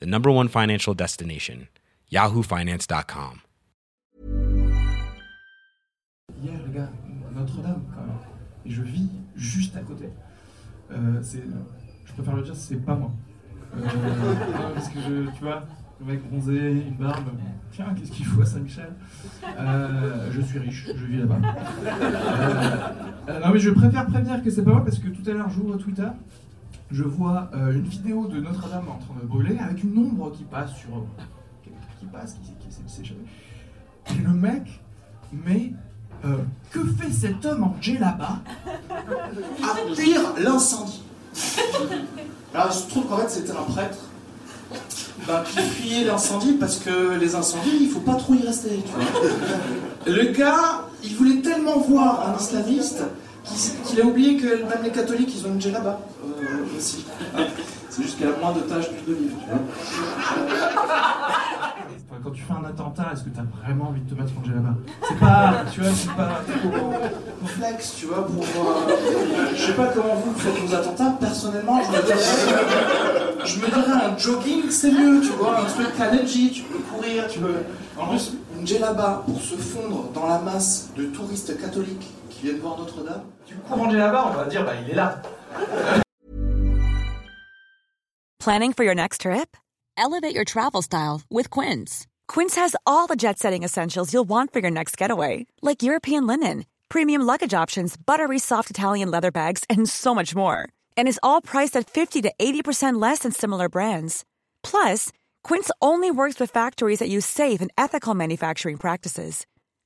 the number one financial destination, yahoofinance.com. Hier, les gars, Notre-Dame, quand même. Et je vis juste à côté. Euh, je préfère le dire, c'est pas moi. Euh, parce que tu vois, le mec bronzé, une barbe. Tiens, qu'est-ce qu'il faut à Saint-Michel? Euh, Je suis riche, je vis là-bas. Euh, non, mais je préfère prévenir que c'est pas moi parce que tout à l'heure, j'ouvre Twitter. Je vois euh, une vidéo de Notre-Dame en train de brûler avec une ombre qui passe sur. qui, qui passe, qui, qui essaie de s'échapper. Et le mec met euh, que fait cet homme en à fuir l'incendie. Alors il se trouve qu'en fait c'était un prêtre bah, qui fuyait l'incendie parce que les incendies, il faut pas trop y rester. Tu vois. Le gars, il voulait tellement voir un islamiste qu'il a oublié que même les catholiques, ils ont une djellaba euh, aussi. C'est juste qu'elle a moins de taches d'huile d'olive. tu vois. Enfin, Quand tu fais un attentat, est-ce que tu as vraiment envie de te mettre en djellaba? C'est pas, tu vois, c'est pas. Complexe, tu vois, pour. euh, je sais pas comment vous faites vos attentats. Personnellement, je me dirais, je me dirais un jogging, c'est mieux, tu vois, un truc Kaneji, tu peux courir, tu peux. En plus, une djellaba pour se fondre dans la masse de touristes catholiques qui viennent voir Notre-Dame. Tu cours en djellaba, on va dire, bah il est là. Planning for your next trip? Elevate your travel style with Quince. Quince has all the jet setting essentials you'll want for your next getaway, like European linen, premium luggage options, buttery soft Italian leather bags, and so much more. And is all priced at 50 to 80% less than similar brands. Plus, Quince only works with factories that use safe and ethical manufacturing practices.